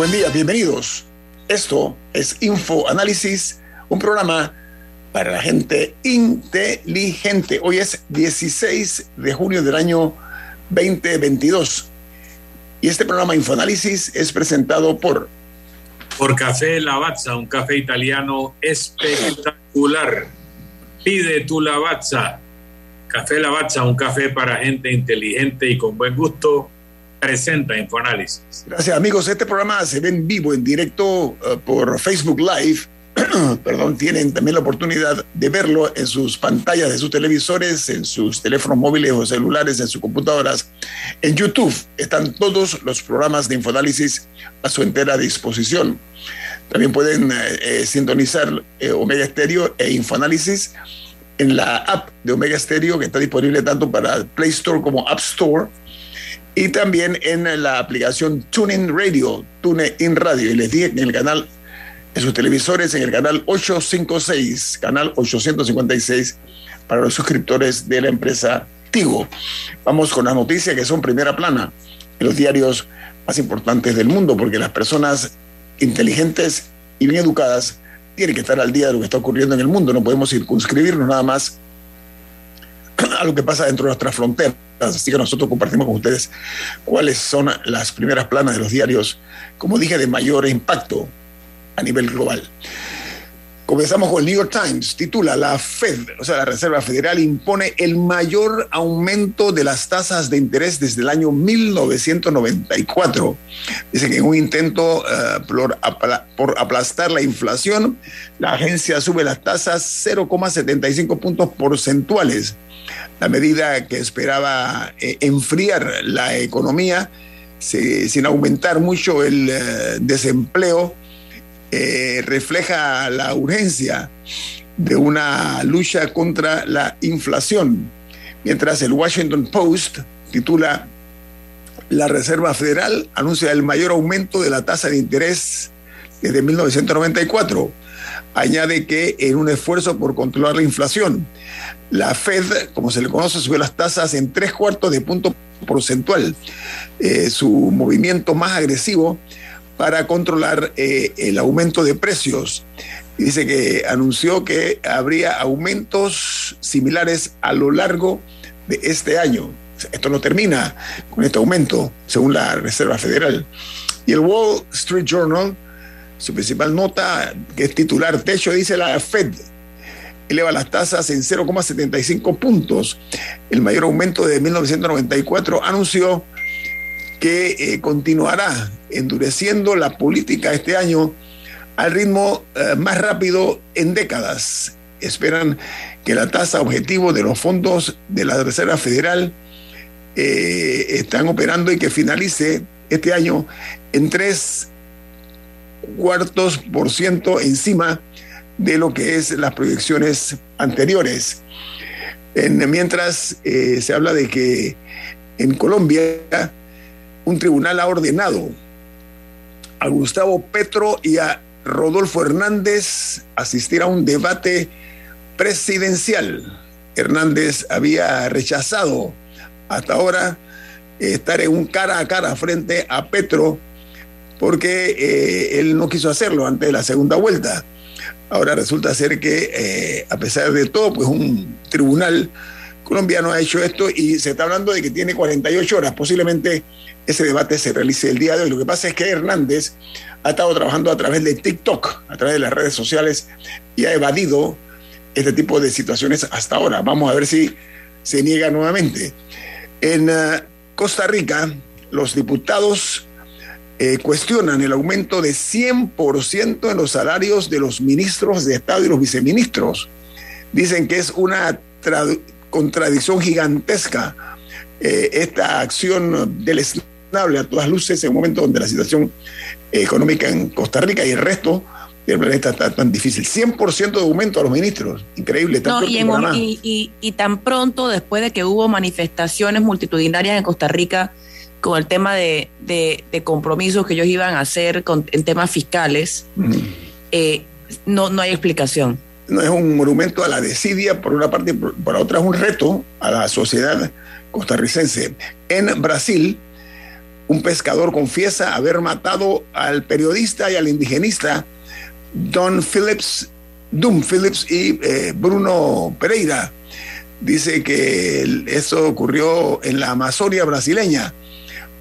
Buen día, bienvenidos. Esto es Info Análisis, un programa para la gente inteligente. Hoy es 16 de junio del año 2022 y este programa Infoanálisis es presentado por por Café Lavazza, un café italiano espectacular. Pide tu Lavazza. Café Lavazza, un café para gente inteligente y con buen gusto presenta Infoanálisis. Gracias amigos, este programa se ve en vivo, en directo uh, por Facebook Live. Perdón, tienen también la oportunidad de verlo en sus pantallas de sus televisores, en sus teléfonos móviles o celulares, en sus computadoras. En YouTube están todos los programas de Infoanálisis a su entera disposición. También pueden eh, sintonizar eh, Omega Stereo e Infoanálisis en la app de Omega Stereo que está disponible tanto para Play Store como App Store y también en la aplicación TuneIn Radio, TuneIn Radio. Y les dije en el canal, en sus televisores, en el canal 856, canal 856, para los suscriptores de la empresa Tigo. Vamos con las noticias que son primera plana en los diarios más importantes del mundo, porque las personas inteligentes y bien educadas tienen que estar al día de lo que está ocurriendo en el mundo. No podemos circunscribirnos nada más a lo que pasa dentro de nuestras fronteras. Así que nosotros compartimos con ustedes cuáles son las primeras planas de los diarios, como dije, de mayor impacto a nivel global. Comenzamos con el New York Times. Titula, la Fed, o sea, la Reserva Federal, impone el mayor aumento de las tasas de interés desde el año 1994. Dice que en un intento uh, por, por, aplastar la inflación, la agencia sube las tasas 0,75 puntos porcentuales la medida que esperaba eh, enfriar la economía sin aumentar mucho el eh, desempleo, eh, refleja la urgencia de una lucha contra la inflación. Mientras el Washington Post titula La Reserva Federal anuncia el mayor aumento de la tasa de interés desde 1994. Añade que en un esfuerzo por controlar la inflación, la Fed, como se le conoce, subió las tasas en tres cuartos de punto porcentual, eh, su movimiento más agresivo para controlar eh, el aumento de precios. Dice que anunció que habría aumentos similares a lo largo de este año. Esto no termina con este aumento, según la Reserva Federal. Y el Wall Street Journal, su principal nota, que es titular, techo, dice la Fed eleva las tasas en 0,75 puntos. El mayor aumento de 1994 anunció que eh, continuará endureciendo la política este año al ritmo eh, más rápido en décadas. Esperan que la tasa objetivo de los fondos de la Reserva Federal eh, están operando y que finalice este año en tres cuartos por ciento encima de lo que es las proyecciones anteriores. mientras eh, se habla de que en Colombia un tribunal ha ordenado a Gustavo Petro y a Rodolfo Hernández asistir a un debate presidencial. Hernández había rechazado hasta ahora estar en un cara a cara frente a Petro porque eh, él no quiso hacerlo antes de la segunda vuelta. Ahora resulta ser que, eh, a pesar de todo, pues un tribunal colombiano ha hecho esto y se está hablando de que tiene 48 horas. Posiblemente ese debate se realice el día de hoy. Lo que pasa es que Hernández ha estado trabajando a través de TikTok, a través de las redes sociales, y ha evadido este tipo de situaciones hasta ahora. Vamos a ver si se niega nuevamente. En eh, Costa Rica, los diputados eh, cuestionan el aumento de 100% en los salarios de los ministros de Estado y los viceministros. Dicen que es una contradicción gigantesca eh, esta acción deleznable a todas luces en un momento donde la situación económica en Costa Rica y el resto del planeta está tan difícil. 100% de aumento a los ministros, increíble. y, tan pronto después de que hubo manifestaciones multitudinarias en Costa Rica con el tema de, compromisos que ellos iban a hacer con, en temas fiscales, eh, no, no hay explicación. No es un monumento a la desidia, por una parte, y por otra es un reto a la sociedad costarricense. En Brasil, un pescador confiesa haber matado al periodista y al indigenista Don Phillips, Dum Phillips y eh, Bruno Pereira. Dice que eso ocurrió en la Amazonia brasileña.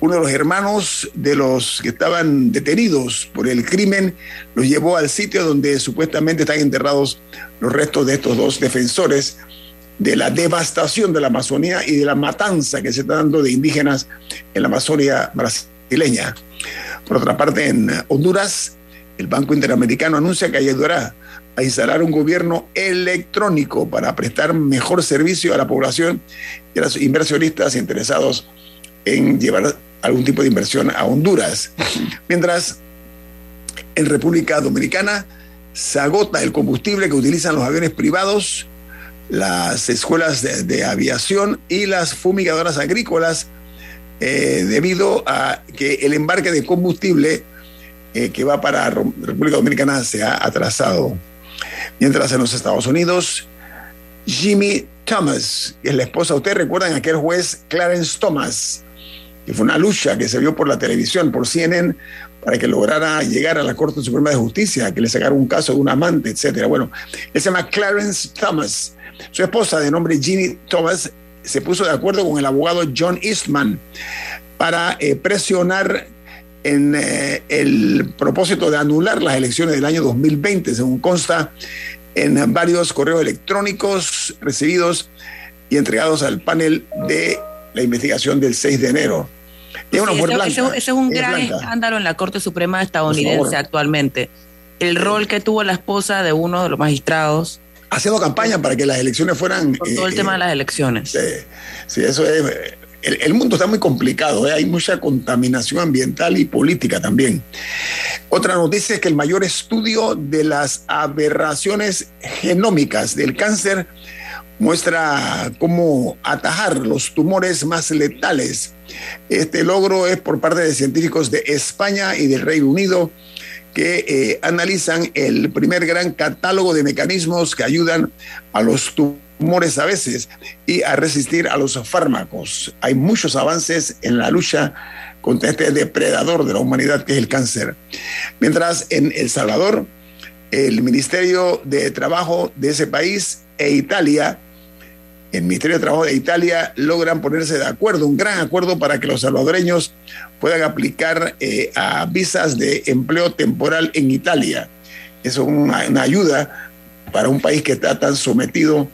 Uno de los hermanos de los que estaban detenidos por el crimen los llevó al sitio donde supuestamente están enterrados los restos de estos dos defensores de la devastación de la Amazonía y de la matanza que se está dando de indígenas en la Amazonia brasileña. Por otra parte, en Honduras, el Banco Interamericano anuncia que ayudará a instalar un gobierno electrónico para prestar mejor servicio a la población y a los inversionistas interesados en llevar algún tipo de inversión a Honduras. Mientras, en República Dominicana se agota el combustible que utilizan los aviones privados las escuelas de, aviación y las fumigadoras agrícolas eh, debido a que el embarque de combustible eh, que va para República Dominicana se ha atrasado. Mientras en los Estados Unidos, Jimmy Thomas, que es la esposa, ustedes recuerdan aquel juez Clarence Thomas, que fue una lucha que se vio por la televisión, por CNN, para que lograra llegar a la Corte Suprema de Justicia, que le sacara un caso de un amante, etcétera. Bueno, él se llama Clarence Thomas su esposa, de nombre Ginny Thomas, se puso de acuerdo con el abogado John Eastman para eh, presionar en eh, el propósito de anular las elecciones del año 2020, según consta en varios correos electrónicos recibidos y entregados al panel de la investigación del 6 de enero. Ese, es un gran escándalo en la Corte Suprema estadounidense actualmente. El rol que tuvo la esposa de uno de los magistrados haciendo campaña para que las elecciones fueran... todo el tema de las elecciones. Sí, eso es... El, mundo está muy complicado, ¿eh? hay mucha contaminación ambiental y política también. Otra noticia es que el mayor estudio de las aberraciones genómicas del cáncer muestra cómo atajar los tumores más letales. Este logro es por parte de científicos de España y del Reino Unido que eh, analizan el primer gran catálogo de mecanismos que ayudan a los tumores a veces y a resistir a los fármacos. Hay muchos avances en la lucha contra este depredador de la humanidad que es el cáncer. Mientras en El Salvador, el Ministerio de Trabajo de ese país e Italia el Ministerio de Trabajo de Italia logran ponerse de acuerdo, un gran acuerdo para que los salvadoreños puedan aplicar eh, visas de empleo temporal en Italia. Eso es una, ayuda para un país que está tan sometido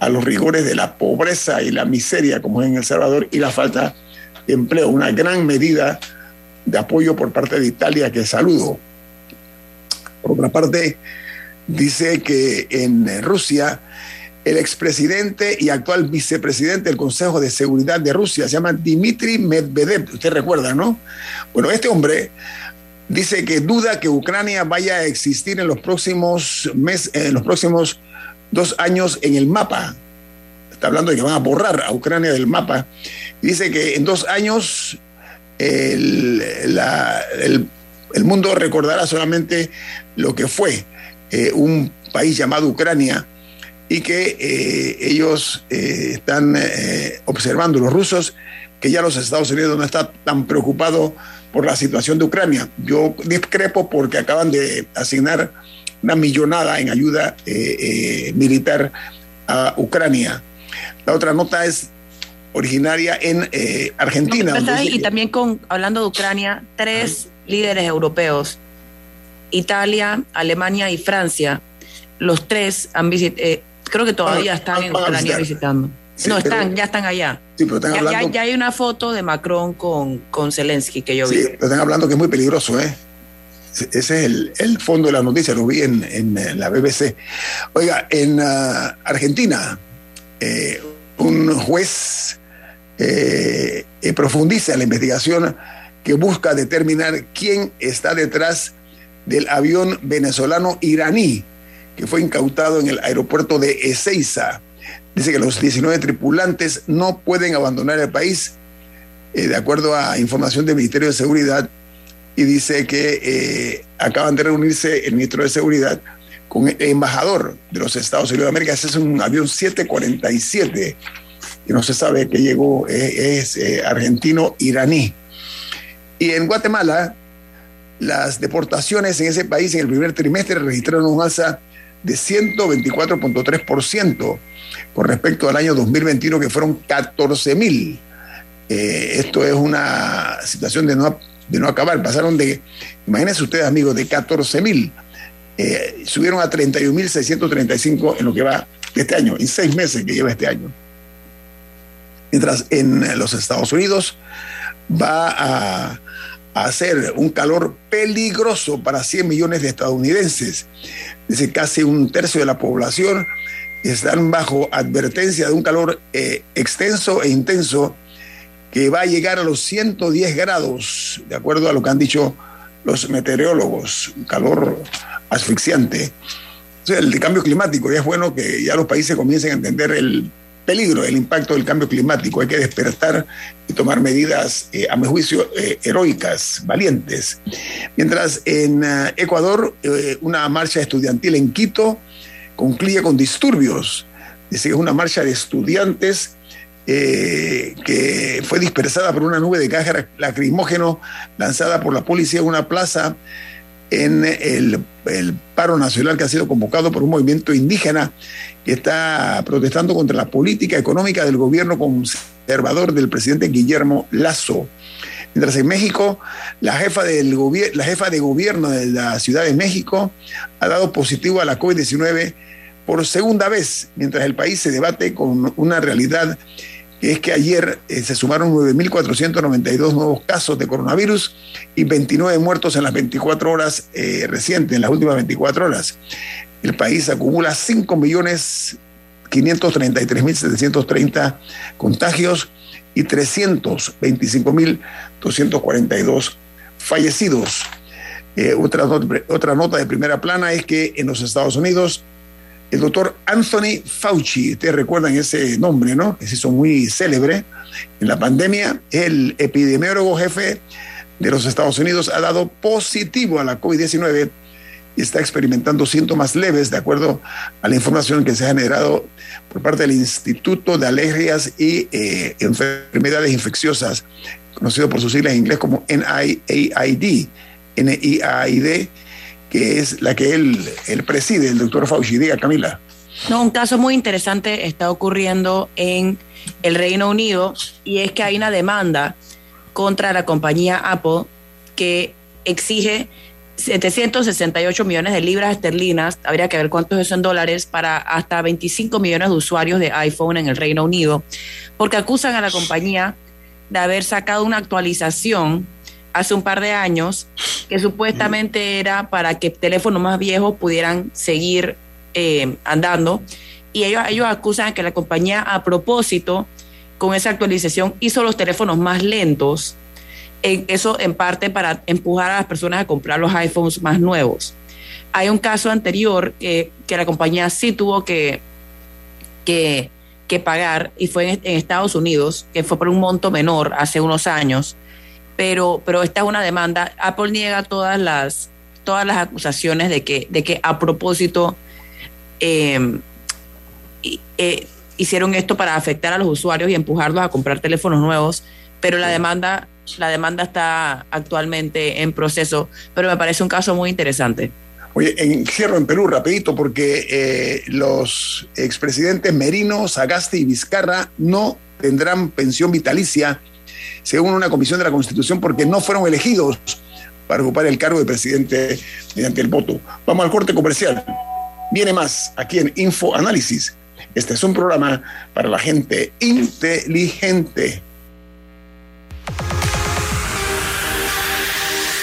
a los rigores de la pobreza y la miseria como es en El Salvador y la falta de empleo. Una gran medida de apoyo por parte de Italia que saludo. Por otra parte, dice que en Rusia el expresidente y actual vicepresidente del Consejo de Seguridad de Rusia, se llama Dmitry Medvedev, usted recuerda, ¿no? Bueno, este hombre dice que duda que Ucrania vaya a existir en los próximos meses, en los próximos dos años en el mapa. Está hablando de que van a borrar a Ucrania del mapa. Dice que en dos años el, mundo recordará solamente lo que fue eh, un país llamado Ucrania y que eh, ellos eh, están eh, observando, los rusos, que ya los Estados Unidos no están tan preocupados por la situación de Ucrania. Yo discrepo porque acaban de asignar una millonada en ayuda militar a Ucrania. La otra nota es originaria en Argentina. y también con, hablando de Ucrania, tres líderes europeos, Italia, Alemania y Francia, los tres han visitado Creo que todavía están en Ucrania visitando. no, están, ya están allá. Sí, pero están hablando... ya, hay una foto de Macron con, con Zelensky que yo vi. Sí, pero están hablando que es muy peligroso, ¿eh? Ese es el, el fondo de la noticia, lo vi en, en la BBC. Oiga, en uh, Argentina, eh, un juez eh, eh, profundiza la investigación que busca determinar quién está detrás del avión venezolano iraní que fue incautado en el aeropuerto de Ezeiza. Dice que los 19 tripulantes no pueden abandonar el país, de acuerdo a información del Ministerio de Seguridad, y dice que acaban de reunirse el ministro de Seguridad con el embajador de los Estados Unidos de América. Ese es un avión 747 y no se sabe que llegó, eh, es, eh, argentino-iraní. Y en Guatemala, las deportaciones en ese país en el primer trimestre registraron un alza de 124.3% con respecto al año 2021, que fueron 14 mil. Eh, esto es una situación de no, de no acabar. Pasaron de, imagínense ustedes, amigos, de 14 mil eh, subieron a 31.635 en lo que va este año, en seis meses que lleva este año. Mientras en los Estados Unidos va a, hacer un calor peligroso para 100 millones de estadounidenses. Dice casi un tercio de la población están bajo advertencia de un calor eh, extenso e intenso que va a llegar a los 110 grados, de acuerdo a lo que han dicho los meteorólogos. Un calor asfixiante. el cambio climático, y es bueno que ya los países comiencen a entender el peligro, el impacto del cambio climático. Hay que despertar y tomar medidas, eh, a mi juicio, eh, heroicas, valientes. Mientras en eh, Ecuador, una marcha estudiantil en Quito concluye con disturbios. Dice que es una marcha de estudiantes que fue dispersada por una nube de gas lacrimógeno lanzada por la policía en una plaza en el, paro nacional que ha sido convocado por un movimiento indígena está protestando contra la política económica del gobierno conservador del presidente Guillermo Lazo. Mientras en México, la jefa, del la jefa de gobierno de la Ciudad de México ha dado positivo a la COVID-19 por segunda vez, mientras el país se debate con una realidad que es que ayer eh, se sumaron 9.492 nuevos casos de coronavirus y 29 muertos en las 24 horas eh, recientes, en las últimas 24 horas. El país acumula 5.533.730 contagios y 325.242 fallecidos. Eh, otra, otra nota de primera plana es que en los Estados Unidos el doctor Anthony Fauci, ustedes recuerdan ese nombre, ¿no? Que se muy célebre en la pandemia, el epidemiólogo jefe de los Estados Unidos ha dado positivo a la COVID-19 y está experimentando síntomas leves, de acuerdo a la información que se ha generado por parte del Instituto de Alergias y eh, Enfermedades Infecciosas, conocido por sus siglas en inglés como NIAID, NIAID que es la que él, él preside, el doctor Fauci. Diga, Camila. No, un caso muy interesante está ocurriendo en el Reino Unido y es que hay una demanda contra la compañía Apple que exige 768 millones de libras esterlinas, habría que ver cuántos son dólares, para hasta 25 millones de usuarios de iPhone en el Reino Unido, porque acusan a la compañía de haber sacado una actualización hace un par de años que supuestamente era para que teléfonos más viejos pudieran seguir eh, andando. Y ellos, ellos acusan que la compañía a propósito, con esa actualización, hizo los teléfonos más lentos. Eso en parte para empujar a las personas a comprar los iPhones más nuevos. Hay un caso anterior que, que la compañía sí tuvo que, que, que pagar y fue en, en Estados Unidos, que fue por un monto menor hace unos años pero, pero esta es una demanda. Apple niega todas las, todas las acusaciones de que, de que a propósito em, eh, hicieron esto para afectar a los usuarios y empujarlos a comprar teléfonos nuevos, pero la demanda, la demanda está actualmente en proceso, pero me parece un caso muy interesante. Oye, cierro en Perú rapidito porque eh, los expresidentes Merino, Sagasti y Vizcarra no tendrán pensión vitalicia según una comisión de la Constitución, porque no fueron elegidos para ocupar el cargo de presidente mediante el voto. Vamos al corte comercial. Viene más aquí en Info Análisis Este es un programa para la gente inteligente.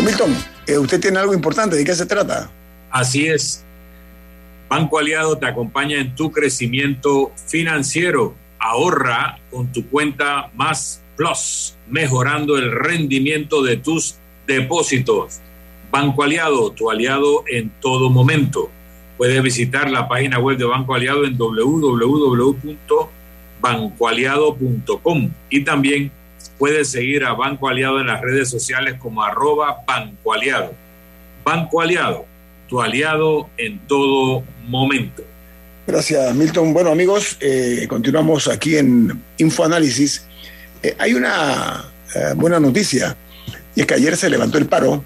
Don Milton, eh, usted tiene algo importante, ¿de qué se trata? Así es. Banco Aliado te acompaña en tu crecimiento financiero. Ahorra con tu cuenta Más Plus, mejorando el rendimiento de tus depósitos. Banco Aliado, tu aliado en todo momento. Puedes visitar la página web de Banco Aliado en www.bancoaliado.com y también puedes seguir a Banco Aliado en las redes sociales como arroba Banco Aliado. Banco Aliado, tu aliado en todo momento. Gracias, Milton. Bueno, amigos, eh, continuamos aquí en InfoAnálisis. Eh, hay una eh, buena noticia, y es que ayer se levantó el paro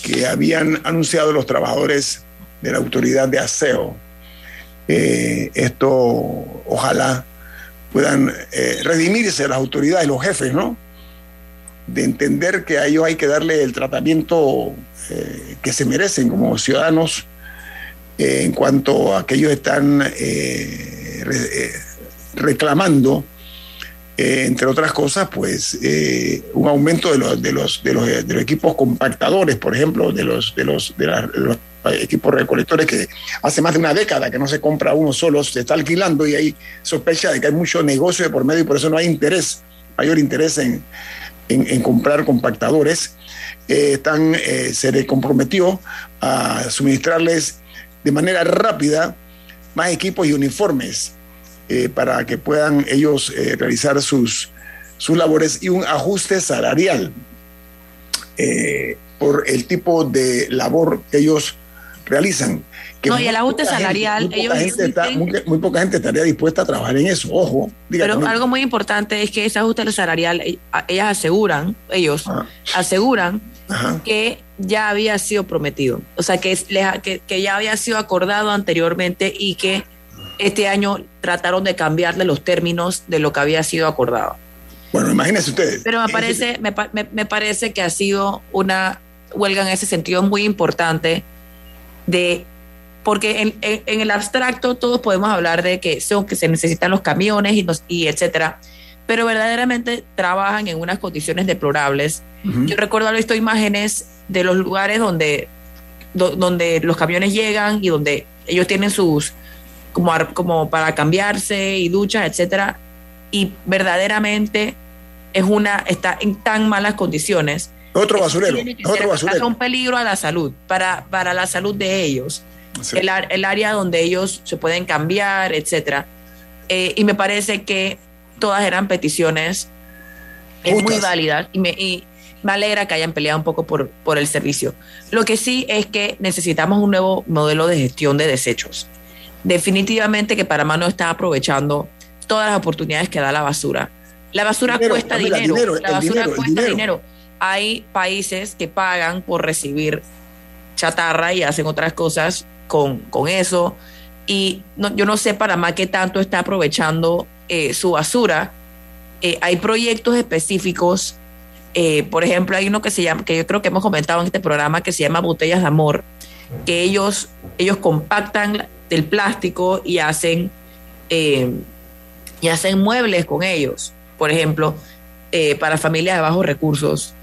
que habían anunciado los trabajadores de la autoridad de aseo. esto, ojalá puedan redimirse las autoridades, los jefes, ¿no? De entender que a ellos hay que darle el tratamiento que se merecen como ciudadanos en cuanto a que ellos están eh, re, eh, reclamando, eh, entre otras cosas, pues un aumento de los, de, los, de, los, de los equipos compactadores, por ejemplo, de los, de los, de, de los equipos recolectores que hace más de una década que no se compra uno solo, se está alquilando y hay sospecha de que hay mucho negocio de por medio y por eso no hay interés, mayor interés en, en, comprar compactadores. están, se le comprometió a suministrarles de manera rápida más equipos y uniformes eh, para que puedan ellos eh, realizar sus, sus labores y un ajuste salarial eh, por el tipo de labor que ellos realizan. No, y el ajuste salarial, gente, muy, ellos poca está, muy, muy, poca gente estaría dispuesta a trabajar en eso, ojo. Pero no. algo muy importante es que ese ajuste salarial, ellas aseguran, ellos ah. aseguran que ya había sido prometido, o sea, que, que, que ya había sido acordado anteriormente y que este año trataron de cambiarle los términos de lo que había sido acordado. Bueno, imagínense ustedes. Pero me parece, me, me, parece que ha sido una huelga en ese sentido muy importante de porque en, en, el abstracto todos podemos hablar de que son que se necesitan los camiones y, y etcétera, pero verdaderamente trabajan en unas condiciones deplorables. Yo recuerdo haber visto imágenes de los lugares donde, donde los camiones llegan y donde ellos tienen sus como, como para cambiarse y duchas, etcétera, y verdaderamente es una está en tan malas condiciones. Otro basurero, otro basurero. un peligro a la salud, para, para la salud de ellos. El, el, área donde ellos se pueden cambiar, etcétera. Eh, y me parece que todas eran peticiones muy válidas y me, y me alegra que hayan peleado un poco por, por el servicio. Lo que sí es que necesitamos un nuevo modelo de gestión de desechos. Definitivamente que Panamá no está aprovechando todas las oportunidades que da la basura. La basura cuesta dinero, la basura cuesta dinero. Hay países que pagan por recibir chatarra y hacen otras cosas con, con eso. Y yo no sé Panamá qué tanto está aprovechando eh, su basura. Eh, hay proyectos específicos, eh, por ejemplo, hay uno que se llama, que yo creo que hemos comentado en este programa, que se llama Botellas de Amor, que ellos, ellos compactan el plástico y hacen, y hacen muebles con ellos, por ejemplo, para familias de bajos recursos.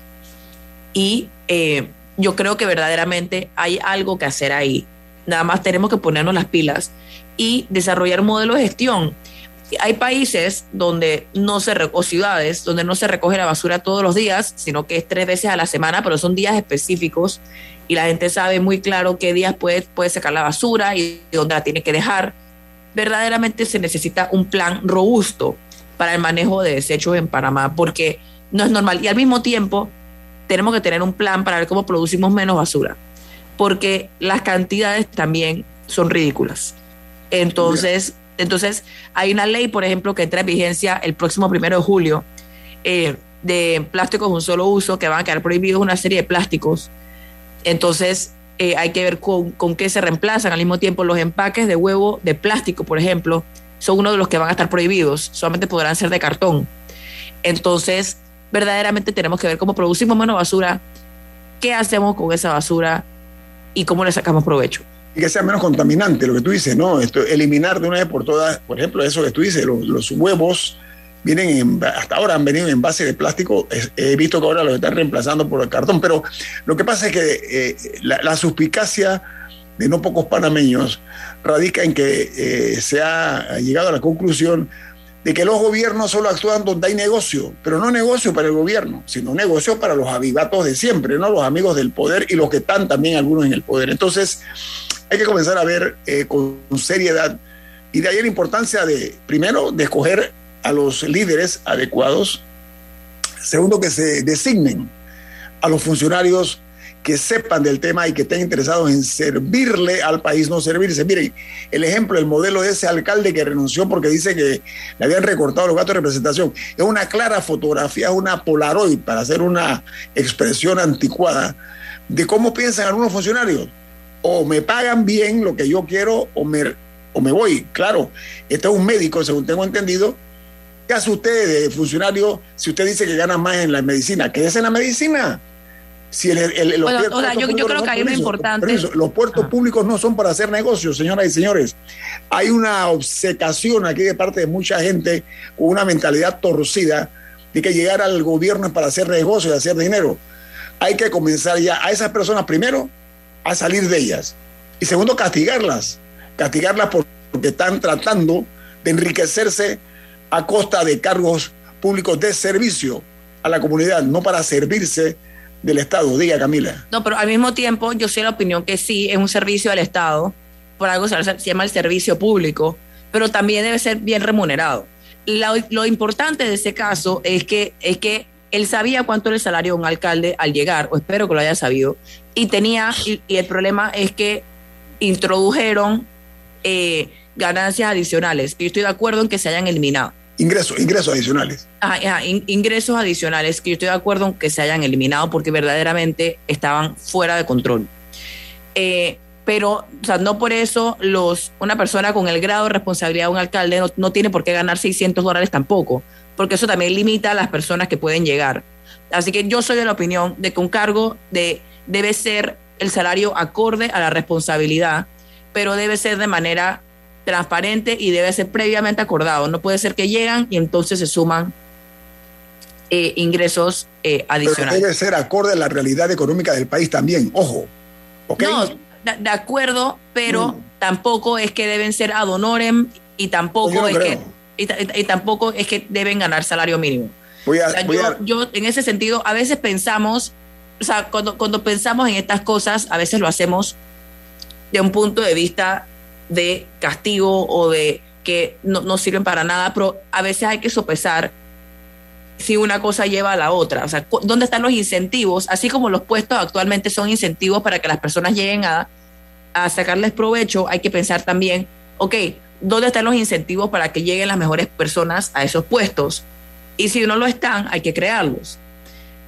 Y yo creo que verdaderamente hay algo que hacer ahí. Nada más tenemos que ponernos las pilas y desarrollar un modelo de gestión hay países donde no se, o ciudades donde no se recoge la basura todos los días, sino que es tres veces a la semana, pero son días específicos y la gente sabe muy claro qué días puede, puede sacar la basura y dónde la tiene que dejar. Verdaderamente se necesita un plan robusto para el manejo de desechos en Panamá, porque no es normal. Y al mismo tiempo, tenemos que tener un plan para ver cómo producimos menos basura, porque las cantidades también son ridículas. Entonces, entonces, hay una ley, por ejemplo, que entra en vigencia el próximo primero de julio eh, de plásticos de un solo uso, que van a quedar prohibidos una serie de plásticos. Entonces, eh, hay que ver con, con, qué se reemplazan. Al mismo tiempo, los empaques de huevo de plástico, por ejemplo, son uno de los que van a estar prohibidos. Solamente podrán ser de cartón. Entonces, verdaderamente tenemos que ver cómo producimos menos basura, qué hacemos con esa basura y cómo le sacamos provecho y que sea menos contaminante, lo que tú dices, ¿no? Esto, eliminar de una vez por todas, por ejemplo, eso que tú dices, los, huevos vienen hasta ahora han venido en base de plástico, he visto que ahora los están reemplazando por el cartón, pero lo que pasa es que eh, la, suspicacia de no pocos panameños radica en que eh, se ha llegado a la conclusión de que los gobiernos solo actúan donde hay negocio, pero no negocio para el gobierno, sino negocio para los avivatos de siempre, ¿no? Los amigos del poder y los que están también algunos en el poder. Entonces, hay que comenzar a ver eh, con seriedad y de ahí la importancia de, primero, de escoger a los líderes adecuados, segundo, que se designen a los funcionarios que sepan del tema y que estén interesados en servirle al país, no servirse. Miren, el ejemplo, el modelo de ese alcalde que renunció porque dice que le habían recortado los gastos de representación, es una clara fotografía, una Polaroid, para hacer una expresión anticuada, de cómo piensan algunos funcionarios o me pagan bien lo que yo quiero o me, o me voy. Claro, este es un médico, según tengo entendido. ¿Qué hace usted de funcionario si usted dice que gana más en la medicina? ¿Qué es en la medicina? Si el, yo, creo que hay una importante. los puertos públicos no son para hacer negocios, señoras y señores. Hay una obsecación aquí de parte de mucha gente con una mentalidad torcida de que llegar al gobierno es para hacer negocios y hacer dinero. Hay que comenzar ya a esas personas primero a salir de ellas. Y segundo, castigarlas. Castigarlas porque están tratando de enriquecerse a costa de cargos públicos de servicio a la comunidad, no para servirse del Estado. Diga, Camila. No, pero al mismo tiempo yo soy la opinión que sí, es un servicio al Estado, por algo se llama el servicio público, pero también debe ser bien remunerado. Lo, importante de ese caso es que, es que él sabía cuánto era el salario de un alcalde al llegar, o espero que lo haya sabido, y tenía, y, el problema es que introdujeron eh, ganancias adicionales. Y estoy de acuerdo en que se hayan eliminado. Ingresos, ingresos adicionales. Ah, ingresos adicionales que yo estoy de acuerdo en que se hayan eliminado porque verdaderamente estaban fuera de control. Eh, pero, o sea, no por eso los, una persona con el grado de responsabilidad de un alcalde no, tiene por qué ganar 600 dólares tampoco, porque eso también limita a las personas que pueden llegar. Así que yo soy de la opinión de que un cargo de, debe ser el salario acorde a la responsabilidad, pero debe ser de manera transparente y debe ser previamente acordado. No puede ser que llegan y entonces se suman eh, ingresos eh, adicionales. debe ser acorde a la realidad económica del país también, ojo. No, de, acuerdo, pero mm. tampoco es que deben ser ad honorem y tampoco es que y, tampoco es que deben ganar salario mínimo. yo, en ese sentido, a veces pensamos, o sea, cuando, cuando pensamos en estas cosas, a veces lo hacemos de un punto de vista de castigo o de que no, sirven para nada, pero a veces hay que sopesar si una cosa lleva a la otra. O sea, ¿dónde están los incentivos? Así como los puestos actualmente son incentivos para que las personas lleguen a, a sacarles provecho, hay que pensar también, ok, ¿dónde están los incentivos para que lleguen las mejores personas a esos puestos? Y si no lo están, hay que crearlos.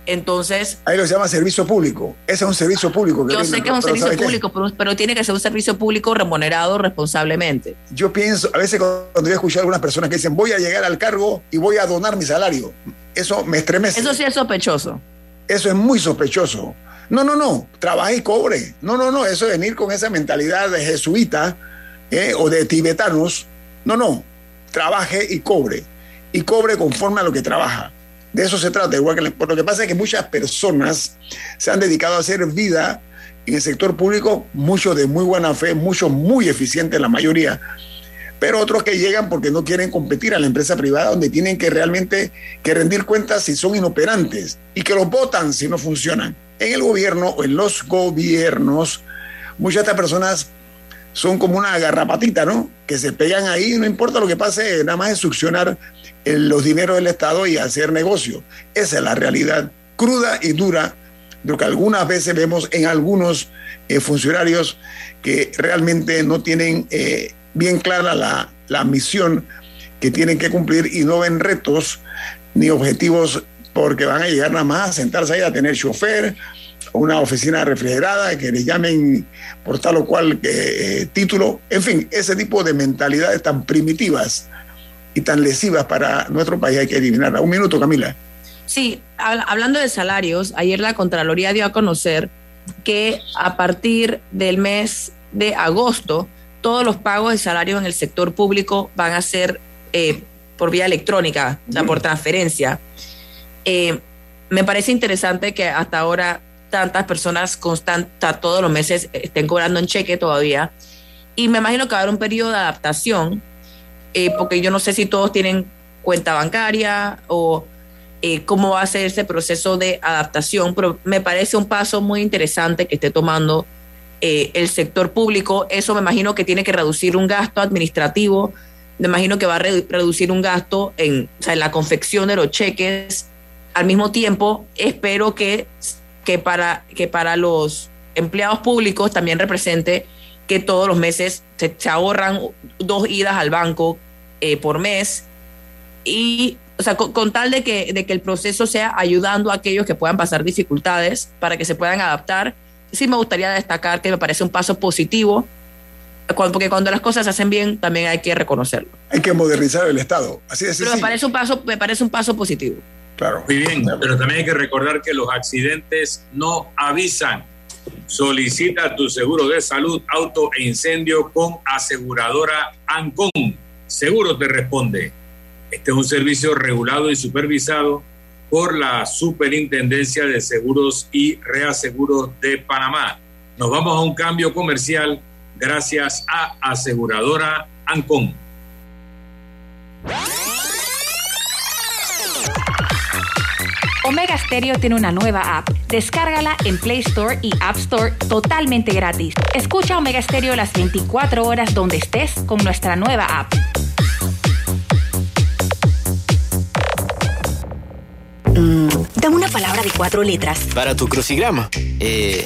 Entonces. Ahí lo se llama servicio público. Ese es un servicio público. yo sé que es un servicio público, pero, tiene que ser un servicio público remunerado responsablemente. Yo pienso, a veces cuando yo escucho a algunas personas que dicen, voy a llegar al cargo y voy a donar mi salario, eso me estremece. Eso sí es sospechoso. Eso es muy sospechoso. No, no, no, trabaje y cobre. No, no, no, eso es venir con esa mentalidad de jesuita eh, o de tibetanos. No, no, trabaje y cobre. Y cobre conforme a lo que trabaja. De eso se trata, igual que lo que pasa es que muchas personas se han dedicado a hacer vida en el sector público, muchos de muy buena fe, muchos muy eficientes, la mayoría, pero otros que llegan porque no quieren competir a la empresa privada, donde tienen que realmente que rendir cuentas si son inoperantes y que los votan si no funcionan. En el gobierno o en los gobiernos, muchas de estas personas son como una garrapatita, ¿no? Que se pegan ahí, no importa lo que pase, nada más es succionar los dineros del Estado y hacer negocio. Esa es la realidad cruda y dura de lo que algunas veces vemos en algunos eh, funcionarios que realmente no tienen eh, bien clara la, la misión que tienen que cumplir y no ven retos ni objetivos porque van a llegar nada más a sentarse ahí a tener chofer, una oficina refrigerada, que les llamen por tal o cual eh, título, en fin, ese tipo de mentalidades tan primitivas y tan lesivas para nuestro país hay que eliminarla. Un minuto, Camila. Sí, hablando de salarios, ayer la Contraloría dio a conocer que a partir del mes de agosto, todos los pagos de salarios en el sector público van a ser eh, por vía electrónica, o sea, por transferencia. Eh, me parece interesante que hasta ahora tantas personas constantes, todos los meses estén cobrando en cheque todavía. Y me imagino que va a haber un periodo de adaptación eh, porque yo no sé si todos tienen cuenta bancaria o eh, cómo va a ser ese proceso de adaptación, pero me parece un paso muy interesante que esté tomando eh, el sector público. Eso me imagino que tiene que reducir un gasto administrativo, me imagino que va a reducir un gasto en, en la confección de los cheques. Al mismo tiempo, espero que, que, para, que para los empleados públicos también represente que todos los meses se, ahorran dos idas al banco eh, por mes y, o sea, con, tal de que, de que el proceso sea ayudando a aquellos que puedan pasar dificultades para que se puedan adaptar, sí me gustaría destacar que me parece un paso positivo, porque cuando las cosas se hacen bien también hay que reconocerlo. Hay que modernizar el Estado, así de Pero me parece un paso, me parece un paso positivo. Claro. Muy bien, pero también hay que recordar que los accidentes no avisan. Solicita tu seguro de salud, auto e incendio con aseguradora Ancon. Seguro te responde. Este es un servicio regulado y supervisado por la Superintendencia de Seguros y Reaseguros de Panamá. Nos vamos a un cambio comercial gracias a Aseguradora Ancon. Omega Stereo tiene una nueva app. Descárgala en Play Store y App Store totalmente gratis. Escucha Omega Stereo las 24 horas donde estés con nuestra nueva app. Mm, dame una palabra de cuatro letras. Para tu crucigrama. Eh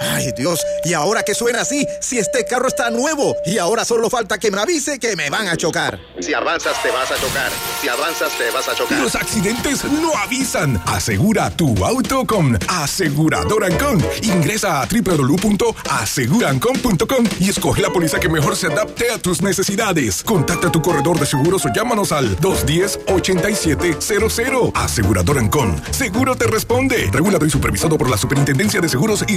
Ay, Dios, ¿y ahora qué suena así? Si este carro está nuevo y ahora solo falta que me avise que me van a chocar. Si avanzas, te vas a chocar. Si avanzas, te vas a chocar. Los accidentes no avisan. Asegura tu auto con Aseguradora Ancon. Ingresa a www.asegurancon.com y escoge la póliza que mejor se adapte a tus necesidades. Contacta a tu corredor de seguros o llámanos al 210-8700. Aseguradora Ancon. Seguro te responde. Regulado y supervisado por la Superintendencia de Seguros y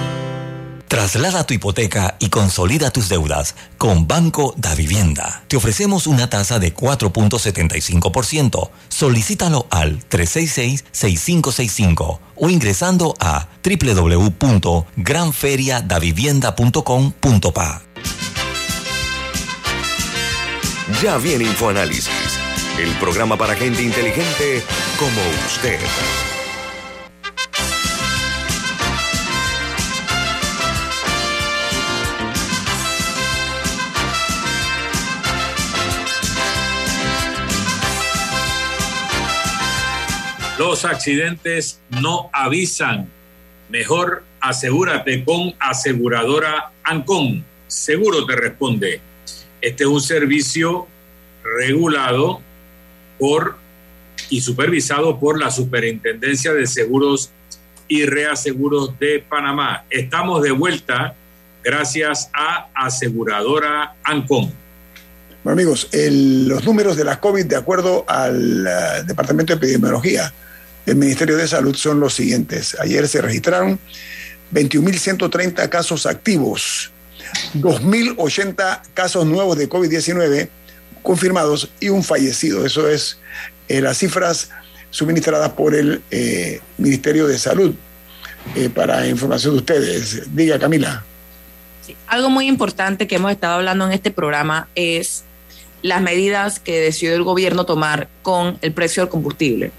Traslada tu hipoteca y consolida tus deudas con Banco da Vivienda. Te ofrecemos una tasa de 4.75%. Solicítalo al 366-6565 o ingresando a www.granferiadavivienda.com.pa. Ya viene InfoAnálisis, el programa para gente inteligente como usted. Los accidentes no avisan. Mejor asegúrate con aseguradora Ancon. Seguro te responde. Este es un servicio regulado por y supervisado por la Superintendencia de Seguros y Reaseguros de Panamá. Estamos de vuelta gracias a aseguradora Ancon. Bueno, amigos, los números de la COVID, de acuerdo al eh, Departamento de Epidemiología del Ministerio de Salud, son los siguientes. Ayer se registraron 21.130 casos activos, 2.080 casos nuevos de COVID-19 confirmados y un fallecido. Eso es eh, las cifras suministradas por el eh, Ministerio de Salud. Eh, para información de ustedes. Diga, Camila. Algo muy importante que hemos estado hablando en este programa es las medidas que decidió el gobierno tomar con el precio del combustible.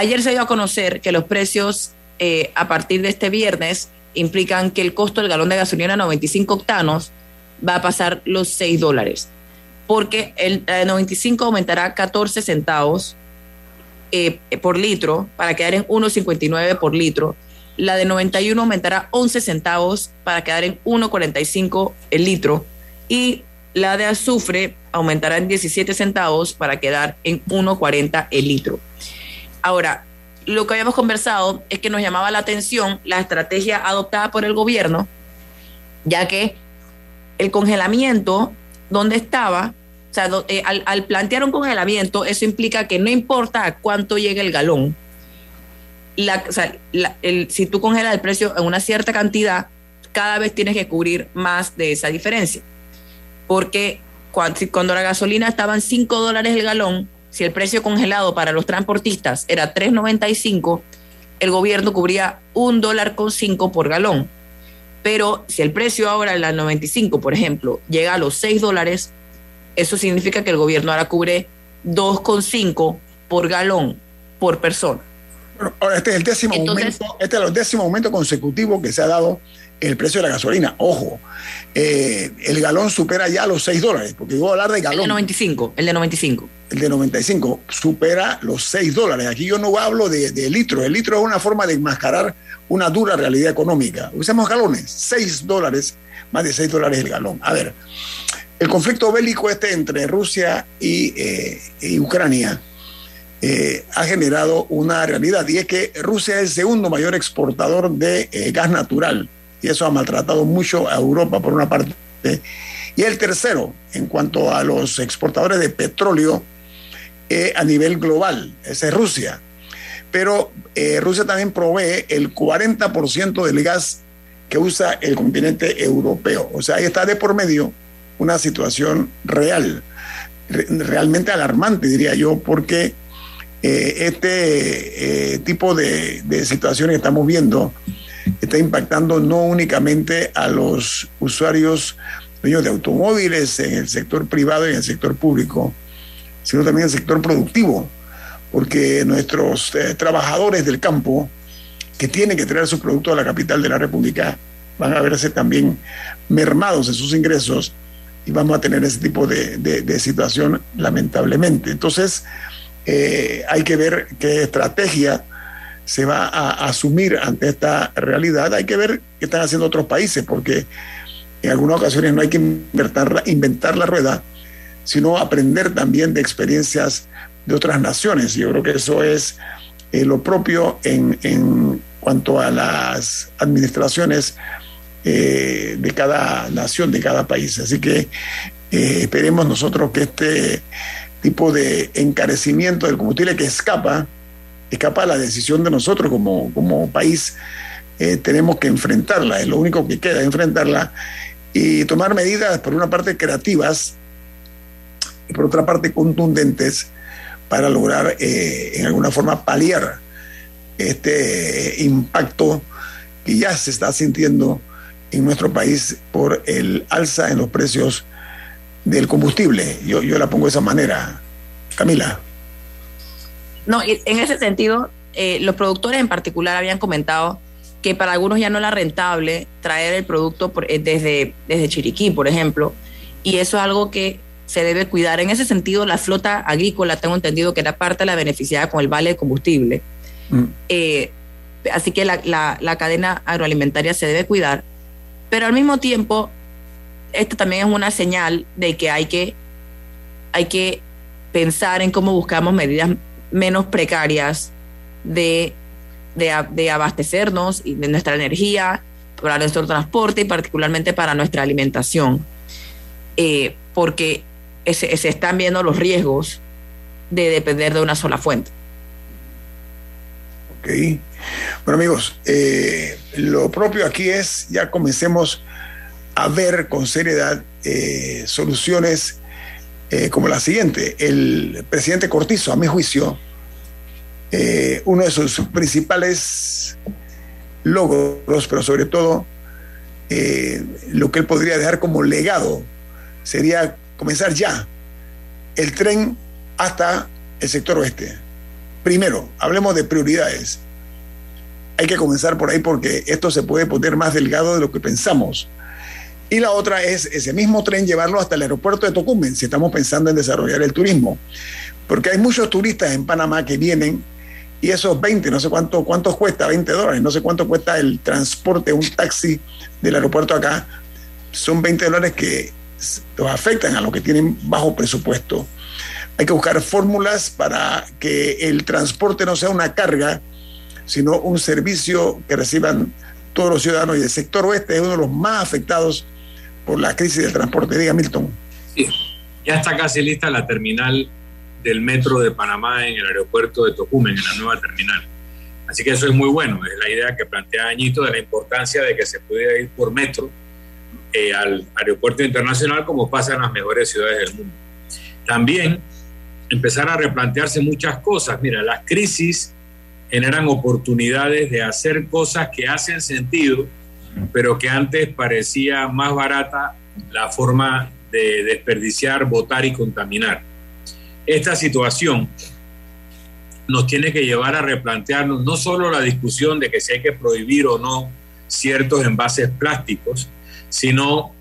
Ayer se dio a conocer que los precios eh, a partir de este viernes implican que el costo del galón de gasolina 95 octanos va a pasar los 6 dólares, porque el eh, 95 aumentará 14 centavos eh, por litro para quedar en 1.59 por litro. La de 91 aumentará 11 centavos para quedar en 1.45 el litro. Y la de azufre aumentará en 17 centavos para quedar en 1.40 el litro. Ahora, lo que habíamos conversado es que nos llamaba la atención la estrategia adoptada por el gobierno, ya que el congelamiento, donde estaba, o sea, eh, al, al plantear un congelamiento, eso implica que no importa cuánto llegue el galón, o sea, si tú congelas el precio en una cierta cantidad, cada vez tienes que cubrir más de esa diferencia. Porque cuan- si- cuando la gasolina estaba en 5 dólares el galón, si el precio congelado para los transportistas era 3.95, el gobierno cubría un dólar con 5 por galón. Pero si el precio ahora en la 95, por ejemplo, llega a los 6 dólares, eso significa que el gobierno ahora cubre 2,5 por galón por persona. Ahora, este es el décimo Entonces- aumento, este es el décimo aumento consecutivo que se ha dado el precio de la gasolina. Ojo, eh, el galón supera ya los 6 dólares, porque yo voy a hablar de El de galón. 95, el de 95. El de 95 supera los 6 dólares. Aquí yo no hablo de, de litro. El litro es una forma de enmascarar una dura realidad económica. Usamos galones, 6 dólares, más de 6 dólares el galón. A ver, el conflicto bélico este entre Rusia y, eh, y Ucrania eh, ha generado una realidad y es que Rusia es el segundo mayor exportador de gas natural y eso ha maltratado mucho a Europa por una parte y el tercero en cuanto a los exportadores de petróleo eh, a nivel global, es Rusia. Pero eh, Rusia también provee el 40% del gas que usa el continente europeo. O sea, ahí está de por medio una situación real, re- realmente alarmante, diría yo, porque eh, este tipo de, de situaciones que estamos viendo está impactando no únicamente a los usuarios dueños de automóviles en el sector privado y en el sector público, sino también en el sector productivo, porque nuestros eh, trabajadores del campo que tienen que traer sus productos a la capital de la República van a verse también mermados en sus ingresos y vamos a tener ese tipo de, de- de situación lamentablemente. Entonces, eh, hay que ver qué estrategia se va a asumir ante esta realidad. Hay que ver qué están haciendo otros países, porque en algunas ocasiones no hay que inventar, la- inventar la rueda, sino aprender también de experiencias de otras naciones. Yo creo que eso es eh, lo propio en, en cuanto a las administraciones eh, de cada nación, de cada país. Así que eh, esperemos nosotros que este tipo de encarecimiento del combustible que escapa, escapa a la decisión de nosotros como, como país, eh, tenemos que enfrentarla, es lo único que queda, enfrentarla y tomar medidas, por una parte, creativas y por otra parte, contundentes para lograr eh, en alguna forma paliar este impacto que ya se está sintiendo en nuestro país por el alza en los precios del combustible. Yo, yo la pongo de esa manera. Camila. No, en ese sentido, eh, los productores en particular habían comentado que para algunos ya no era rentable traer el producto por- eh, desde, desde Chiriquí, por ejemplo, y eso es algo que se debe cuidar. En ese sentido, la flota agrícola, tengo entendido que era parte de la beneficiada con el vale de combustible. Eh, así que la, la- la cadena agroalimentaria se debe cuidar, pero al mismo tiempo, esto también es una señal de que hay que, hay que pensar en cómo buscamos medidas menos precarias de, de, abastecernos y de nuestra energía, para nuestro transporte y particularmente para nuestra alimentación, Eh, porque se, se están viendo los riesgos de depender de una sola fuente. Ok. Bueno, amigos, eh, lo propio aquí es ya comencemos a ver con seriedad eh, soluciones eh, como la siguiente. El presidente Cortizo, a mi juicio, eh, uno de sus principales logros, pero sobre todo eh, lo que él podría dejar como legado sería comenzar ya el tren hasta el sector oeste. Primero, hablemos de prioridades. Hay que comenzar por ahí porque esto se puede poner más delgado de lo que pensamos. Y la otra es ese mismo tren llevarlo hasta el aeropuerto de Tocumen, si estamos pensando en desarrollar el turismo. Porque hay muchos turistas en Panamá que vienen y esos 20, no sé cuánto, cuánto cuesta, 20 dólares, no sé cuánto cuesta el transporte, un taxi del aeropuerto acá, son 20 dólares que los afectan a los que tienen bajo presupuesto. Hay que buscar fórmulas para que el transporte no sea una carga, sino un servicio que reciban todos los ciudadanos. Y el sector oeste es uno de los más afectados por la crisis del transporte. Diga, Milton. Sí, ya está casi lista la terminal del metro de Panamá en el aeropuerto de Tocumen, en la nueva terminal. Así que eso es muy bueno, es la idea que plantea Añito de la importancia de que se pudiera ir por metro eh, al aeropuerto internacional como pasa en las mejores ciudades del mundo. También empezar a replantearse muchas cosas. Mira, las crisis generan oportunidades de hacer cosas que hacen sentido, pero que antes parecía más barata la forma de desperdiciar, votar y contaminar. Esta situación nos tiene que llevar a replantearnos no solo la discusión de que si hay que prohibir o no ciertos envases plásticos, sino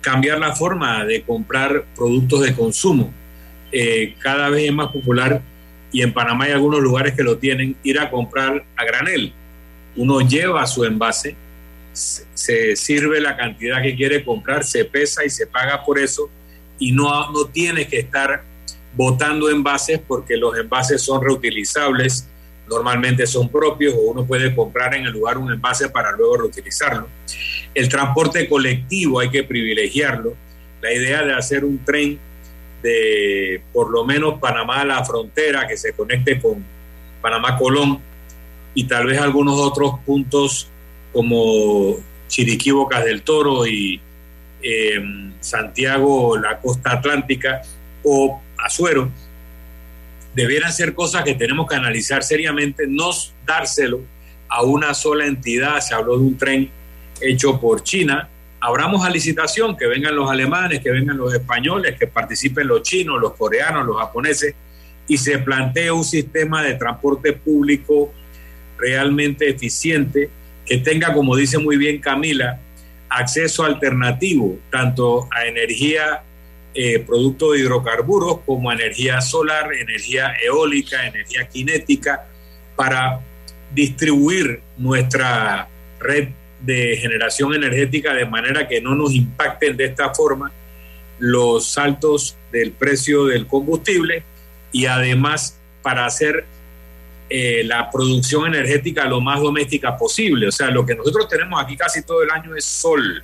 cambiar la forma de comprar productos de consumo. Eh, cada vez es más popular y en Panamá hay algunos lugares que lo tienen, ir a comprar a granel. Uno lleva su envase, se sirve la cantidad que quiere comprar, se pesa y se paga por eso y no, no tiene que estar botando envases porque los envases son reutilizables, normalmente son propios o uno puede comprar en el lugar un envase para luego reutilizarlo. El transporte colectivo hay que privilegiarlo. La idea de hacer un tren de por lo menos Panamá a la frontera que se conecte con Panamá Colón y tal vez algunos otros puntos como Chiriquí Bocas del Toro y eh, Santiago la costa atlántica o Azuero debieran ser cosas que tenemos que analizar seriamente, no dárselo a una sola entidad. Se habló de un tren hecho por China. Abramos a licitación, que vengan los alemanes, que vengan los españoles, que participen los chinos, los coreanos, los japoneses, y se plantee un sistema de transporte público realmente eficiente, que tenga, como dice muy bien Camila, acceso alternativo, tanto a energía eh, producto de hidrocarburos como energía solar, energía eólica, energía cinética, para distribuir nuestra red de generación energética de manera que no nos impacten de esta forma los saltos del precio del combustible y además para hacer eh, la producción energética lo más doméstica posible. O sea, lo que nosotros tenemos aquí casi todo el año es sol,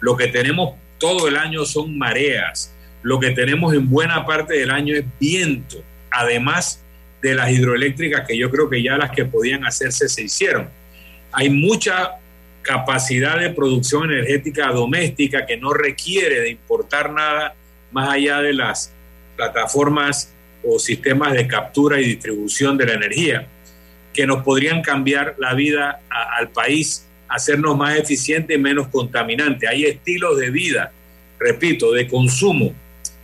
lo que tenemos todo el año son mareas, lo que tenemos en buena parte del año es viento, además de las hidroeléctricas que yo creo que ya las que podían hacerse se hicieron. Hay mucha capacidad de producción energética doméstica que no requiere de importar nada más allá de las plataformas o sistemas de captura y distribución de la energía, que nos podrían cambiar la vida al país, hacernos más eficiente y menos contaminante. Hay estilos de vida, repito, de consumo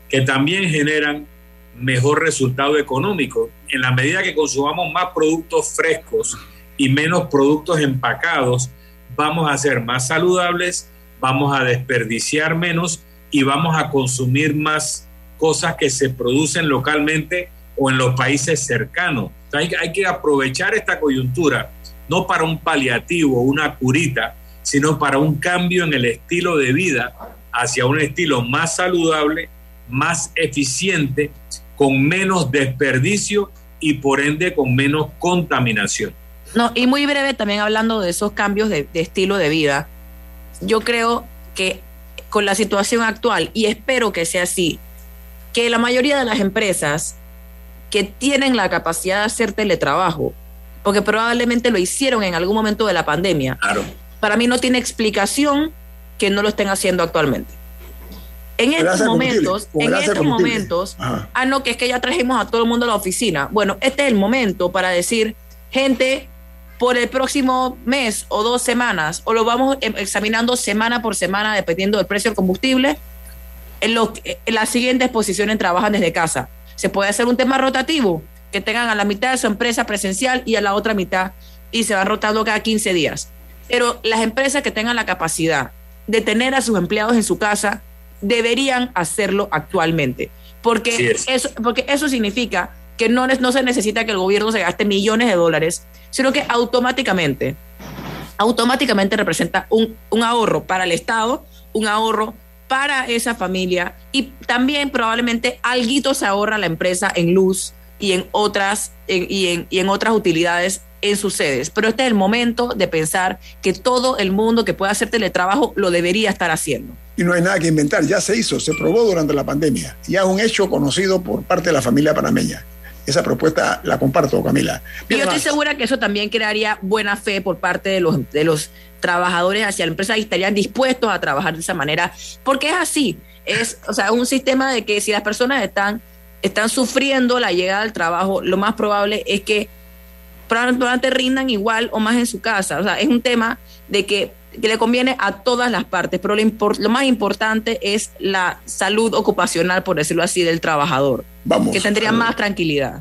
que también generan mejor resultado económico. En la medida que consumamos más productos frescos y menos productos empacados, vamos a ser más saludables, vamos a desperdiciar menos y vamos a consumir más cosas que se producen localmente o en los países cercanos. Hay, hay que aprovechar esta coyuntura, no para un paliativo, una curita, sino para un cambio en el estilo de vida hacia un estilo más saludable, más eficiente, con menos desperdicio y por ende con menos contaminación. No, y muy breve también hablando de esos cambios de, estilo de vida, yo creo que con la situación actual, y espero que sea así, que la mayoría de las empresas que tienen la capacidad de hacer teletrabajo, porque probablemente lo hicieron en algún momento de la pandemia, para mí no tiene explicación que no lo estén haciendo actualmente. En estos momentos, en estos momentos, ah, no, que es que ya trajimos a todo el mundo a la oficina. Bueno, este es el momento para decir, gente, por el próximo mes o dos semanas, o lo vamos em, examinando semana por semana, dependiendo del precio del combustible, en, en las siguientes posiciones trabajan desde casa. Se puede hacer un tema rotativo, que tengan a la mitad de su empresa presencial y a la otra mitad, y se van rotando cada 15 días. Pero las empresas que tengan la capacidad de tener a sus empleados en su casa, deberían hacerlo actualmente. Porque, eso, porque eso significa que no, no se necesita que el gobierno se gaste millones de dólares, sino que automáticamente, automáticamente representa un, un ahorro para el Estado, un ahorro para esa familia y también probablemente algo se ahorra la empresa en luz y en otras, y, en, y en otras utilidades en sus sedes. Pero este es el momento de pensar que todo el mundo que pueda hacer teletrabajo lo debería estar haciendo. Y no hay nada que inventar, ya se hizo, se probó durante la pandemia, ya es un hecho conocido por parte de la familia panameña. Esa propuesta la comparto, Camila. y yo estoy segura que eso también crearía buena fe por parte de los, de los trabajadores hacia la empresa y estarían dispuestos a trabajar de esa manera, porque es así, es o sea, un sistema de que si las personas están, están sufriendo la llegada al trabajo, lo más probable es que probablemente rindan igual o más en su casa. O sea, es un tema de que, le conviene a todas las partes, pero lo, más importante es la salud ocupacional, por decirlo así, del trabajador, Vamos, que tendría más tranquilidad.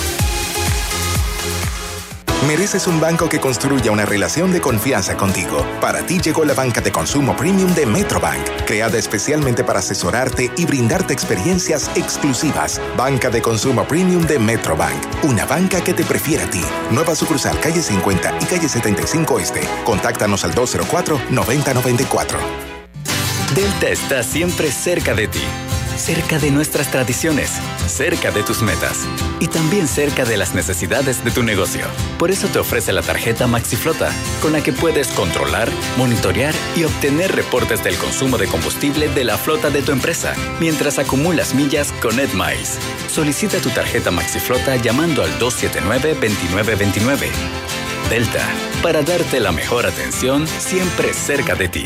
Mereces un banco que construya una relación de confianza contigo. Para ti llegó la banca de consumo premium de Metrobank, creada especialmente para asesorarte y brindarte experiencias exclusivas. Banca de consumo premium de Metrobank, una banca que te prefiere a ti. Nueva sucursal calle 50 y calle 75 Este. Contáctanos al 204-9094. Delta está siempre cerca de ti cerca de nuestras tradiciones, cerca de tus metas y también cerca de las necesidades de tu negocio. Por eso te ofrece la tarjeta MaxiFlota, con la que puedes controlar, monitorear y obtener reportes del consumo de combustible de la flota de tu empresa, mientras acumulas millas con EdMiles. Solicita tu tarjeta MaxiFlota llamando al 279-2929. Delta, para darte la mejor atención siempre cerca de ti.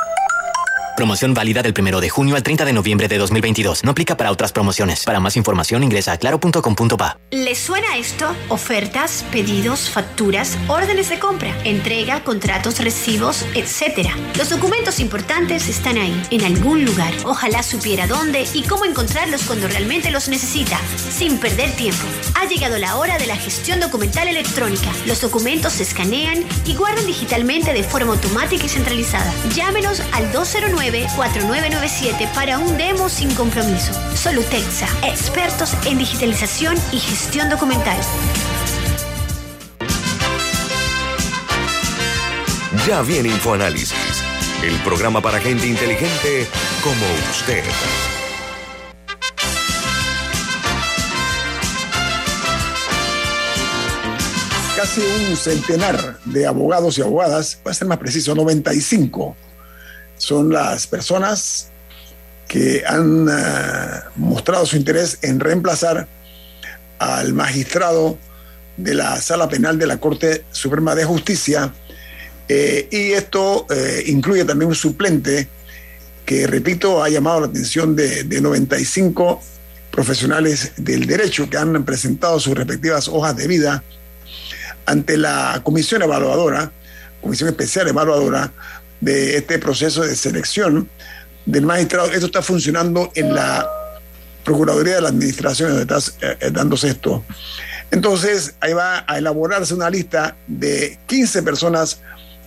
Promoción válida del 1 de junio al 30 de noviembre de 2022. No aplica para otras promociones. Para más información ingresa a claro.com.pa. ¿Les suena esto? Ofertas, pedidos, facturas, órdenes de compra, entrega, contratos, recibos, etc. Los documentos importantes están ahí, en algún lugar. Ojalá supiera dónde y cómo encontrarlos cuando realmente los necesita, sin perder tiempo. Ha llegado la hora de la gestión documental electrónica. Los documentos se escanean y guardan digitalmente de forma automática y centralizada. Llámenos al 209 4997 para un demo sin compromiso. Solutexa, expertos en digitalización y gestión documental. Ya viene InfoAnálisis, el programa para gente inteligente como usted. Casi un centenar de abogados y abogadas, puede ser más preciso, 95 son las personas que han eh, mostrado su interés en reemplazar al magistrado de la Sala Penal de la Corte Suprema de Justicia. Eh, y esto eh, incluye también un suplente que, repito, ha llamado la atención de, de 95 profesionales del derecho que han presentado sus respectivas hojas de vida ante la comisión evaluadora, comisión especial evaluadora, de este proceso de selección del magistrado. Esto está funcionando en la Procuraduría de la Administración donde está eh, eh, dándose esto. Entonces, ahí va a elaborarse una lista de 15 personas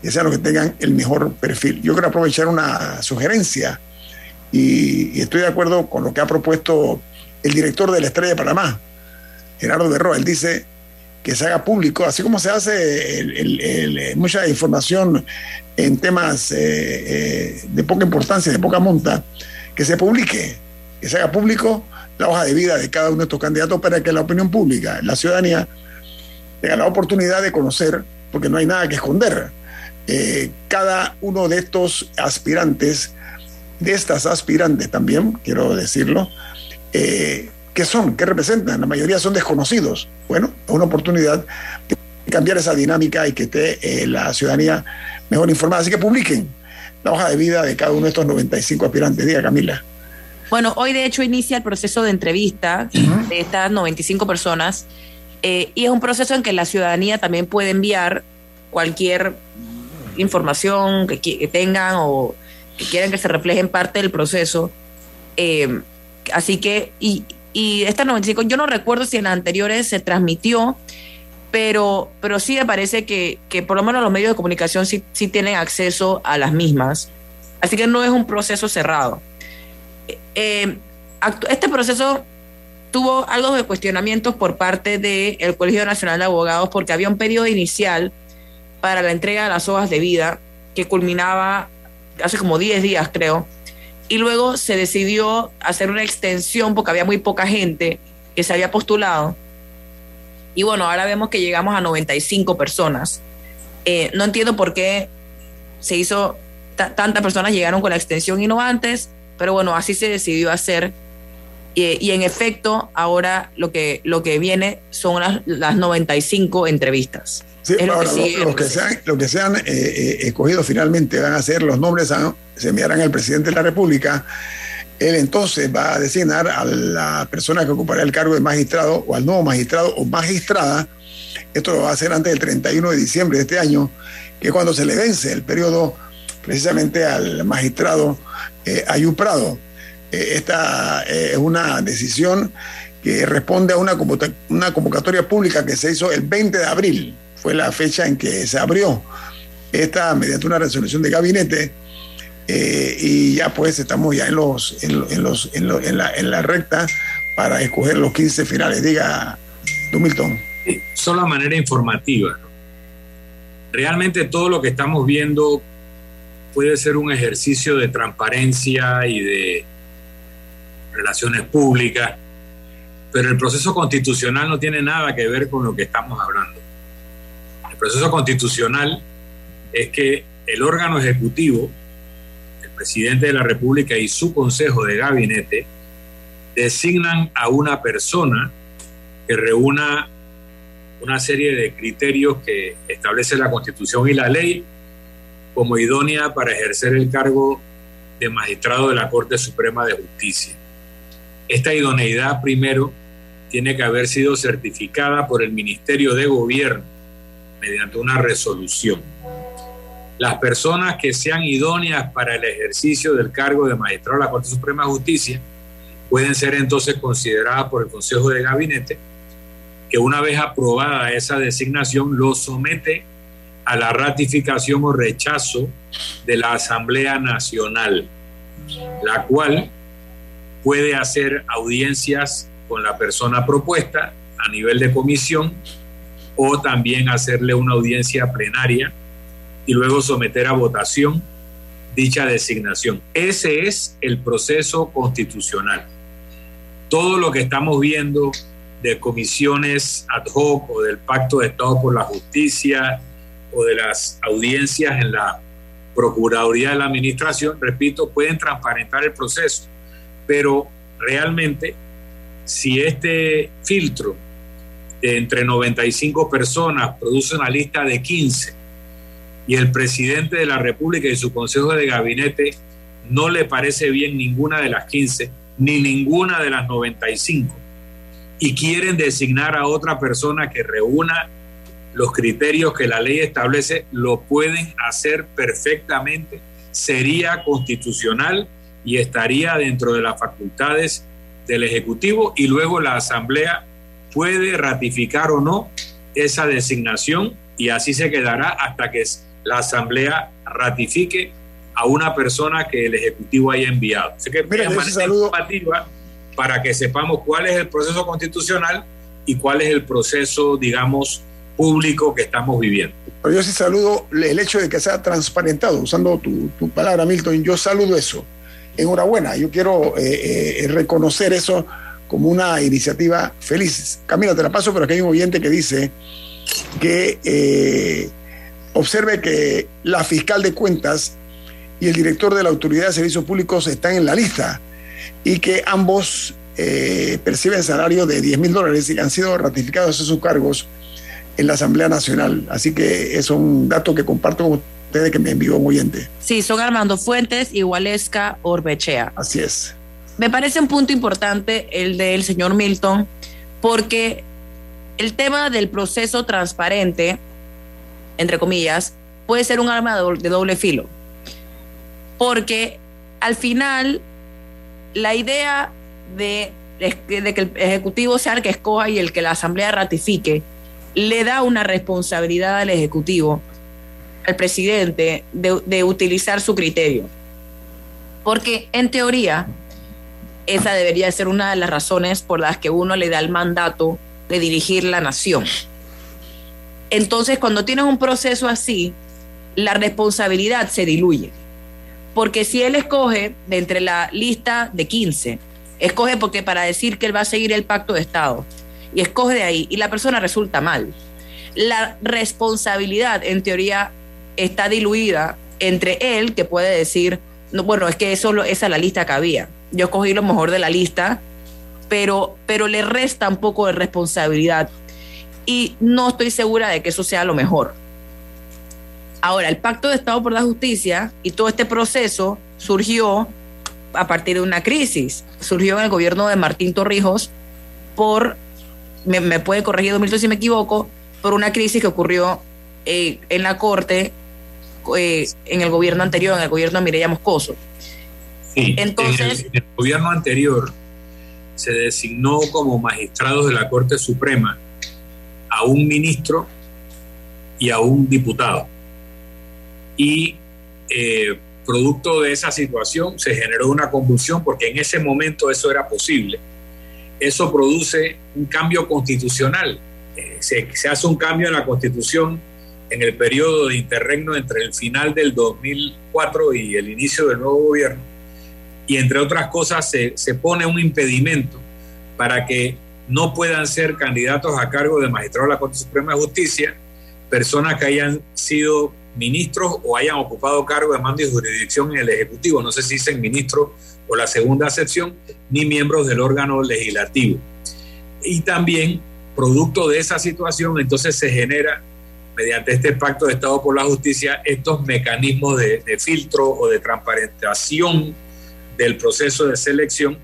que sean los que tengan el mejor perfil. Yo quiero aprovechar una sugerencia y, estoy de acuerdo con lo que ha propuesto el director de la Estrella de Panamá, Gerardo Berroa. Él dice que se haga público, así como se hace mucha información en temas eh, eh, de poca importancia, de poca monta, que se publique, que se haga público la hoja de vida de cada uno de estos candidatos para que la opinión pública, la ciudadanía, tenga la oportunidad de conocer, porque no hay nada que esconder, eh, cada uno de estos aspirantes, de estas aspirantes también, quiero decirlo, ¿qué son? ¿Qué representan? La mayoría son desconocidos. Bueno, es una oportunidad de cambiar esa dinámica y que esté la ciudadanía mejor informada. Así que publiquen la hoja de vida de cada uno de estos 95 aspirantes. Diga, Camila. Bueno, hoy de hecho inicia el proceso de entrevista de estas 95 personas eh, y es un proceso en que la ciudadanía también puede enviar cualquier información que, tengan o que quieren que se refleje en parte del proceso. Eh, así que, y, y esta 95, yo no recuerdo si en anteriores se transmitió, pero, pero sí me parece que, que por lo menos los medios de comunicación sí, sí tienen acceso a las mismas. Así que no es un proceso cerrado. Eh, este proceso tuvo algo de cuestionamientos por parte del Colegio Nacional de Abogados porque había un periodo inicial para la entrega de las hojas de vida que culminaba hace como 10 días, creo. Y luego se decidió hacer una extensión porque había muy poca gente que se había postulado. Y bueno, ahora vemos que llegamos a 95 personas. Eh, no entiendo por qué se hizo, tantas personas llegaron con la extensión y no antes, pero bueno, así se decidió hacer. Y, en efecto, ahora lo que, lo que viene son las, las 95 entrevistas. Sí, ahora, los, que sean, lo que sean eh, eh, escogidos finalmente van a ser los nombres, se enviarán al presidente de la República. Él entonces va a designar a la persona que ocupará el cargo de magistrado o al nuevo magistrado o magistrada. Esto lo va a hacer antes del 31 de diciembre de este año, que es cuando se le vence el periodo precisamente al magistrado eh, Prado. Eh, esta es una decisión que responde a una, una convocatoria pública que se hizo el 20 de abril fue la fecha en que se abrió esta mediante una resolución de gabinete eh, y ya pues estamos ya en los en, los en, la, en la recta para escoger los 15 finales. Diga, Milton. Solo manera informativa. Realmente todo lo que estamos viendo puede ser un ejercicio de transparencia y de relaciones públicas, pero el proceso constitucional no tiene nada que ver con lo que estamos hablando. El proceso constitucional es que el órgano ejecutivo, el presidente de la República y su consejo de gabinete designan a una persona que reúna una serie de criterios que establece la Constitución y la ley como idónea para ejercer el cargo de magistrado de la Corte Suprema de Justicia. Esta idoneidad primero tiene que haber sido certificada por el Ministerio de Gobierno mediante una resolución. Las personas que sean idóneas para el ejercicio del cargo de magistrado de la Corte Suprema de Justicia pueden ser entonces consideradas por el Consejo de Gabinete, que una vez aprobada esa designación lo somete a la ratificación o rechazo de la Asamblea Nacional, la cual puede hacer audiencias con la persona propuesta a nivel de comisión o también hacerle una audiencia plenaria y luego someter a votación dicha designación. Ese es el proceso constitucional. Todo lo que estamos viendo de comisiones ad hoc o del Pacto de Estado por la Justicia o de las audiencias en la Procuraduría de la Administración, repito, pueden transparentar el proceso, pero realmente si este filtro entre 95 personas produce una lista de 15 y el presidente de la República y su consejo de gabinete no le parece bien ninguna de las 15 ni ninguna de las 95 y quieren designar a otra persona que reúna los criterios que la ley establece, lo pueden hacer perfectamente, sería constitucional y estaría dentro de las facultades del Ejecutivo y luego la Asamblea puede ratificar o no esa designación y así se quedará hasta que la Asamblea ratifique a una persona que el Ejecutivo haya enviado. Así que Mira, informativa para que sepamos cuál es el proceso constitucional y cuál es el proceso, digamos, público que estamos viviendo. Pero yo sí saludo el hecho de que sea transparentado, usando tu, palabra, Milton, yo saludo eso. Enhorabuena, yo quiero eh, eh, reconocer eso como una iniciativa feliz. Camila, te la paso, pero aquí hay un oyente que dice que eh, observe que la fiscal de cuentas y el director de la Autoridad de Servicios Públicos están en la lista y que ambos eh, perciben salario de 10 mil dólares y han sido ratificados esos cargos en la Asamblea Nacional. Así que es un dato que comparto con ustedes que me envió un oyente. Sí, son Armando Fuentes y Waleska Orbechea. Así es. Me parece un punto importante el del señor Milton, porque el tema del proceso transparente, entre comillas, puede ser un arma de doble filo. Porque al final, la idea de, de que el Ejecutivo sea el que escoja y el que la Asamblea ratifique, le da una responsabilidad al Ejecutivo, al presidente, de, utilizar su criterio. Porque en teoría, esa debería ser una de las razones por las que uno le da el mandato de dirigir la nación. Entonces, cuando tienes un proceso así, la responsabilidad se diluye. Porque si él escoge de entre la lista de 15, escoge porque para decir que él va a seguir el pacto de Estado, y escoge de ahí, y la persona resulta mal, la responsabilidad en teoría está diluida entre él, que puede decir, no, bueno, es que eso, esa es la lista que había. Yo escogí lo mejor de la lista, pero, pero le resta un poco de responsabilidad. Y no estoy segura de que eso sea lo mejor. Ahora, el Pacto de Estado por la Justicia y todo este proceso surgió a partir de una crisis. Surgió en el gobierno de Martín Torrijos por, me, puede corregir Milton si me equivoco, por una crisis que ocurrió eh, en la Corte eh, en el gobierno anterior, en el gobierno de Mireya Moscoso. Sí, Entonces, en el, gobierno anterior se designó como magistrados de la Corte Suprema a un ministro y a un diputado. Y eh, producto de esa situación se generó una convulsión porque en ese momento eso era posible. Eso produce un cambio constitucional. Eh, se, se hace un cambio en la constitución en el periodo de interregno entre el final del 2004 y el inicio del nuevo gobierno. Y entre otras cosas se, se pone un impedimento para que no puedan ser candidatos a cargo de magistrado de la Corte Suprema de Justicia personas que hayan sido ministros o hayan ocupado cargo de mando y jurisdicción en el Ejecutivo, no sé si dicen ministro o la segunda sección, ni miembros del órgano legislativo. Y también, producto de esa situación, entonces se genera mediante este pacto de Estado por la Justicia, estos mecanismos de, filtro o de transparentación del proceso de selección.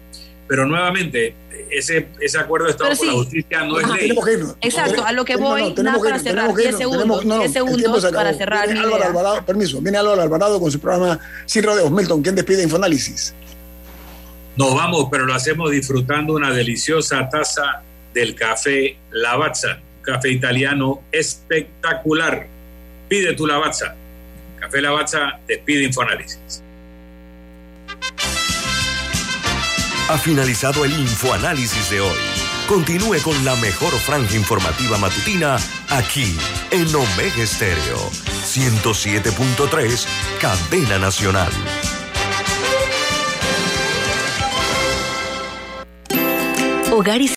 Pero nuevamente, ese, ese acuerdo de Estado por la Justicia no es ley. Exacto, a lo que voy, nada para cerrar, 10 segundos, 10 segundos para cerrar. Viene Álvaro Alvarado, permiso, viene Álvaro Alvarado con su programa Sin Rodeos. Milton, ¿quién despide Infoanálisis? Nos vamos, pero lo hacemos disfrutando una deliciosa taza del café Lavazza café italiano espectacular. Pide tu Lavazza. Café Lavazza despide Infoanálisis. Ha finalizado el Infoanálisis de hoy. Continúe con la mejor franja informativa matutina aquí en Omega Estéreo 107.3, Cadena Nacional. Hogar y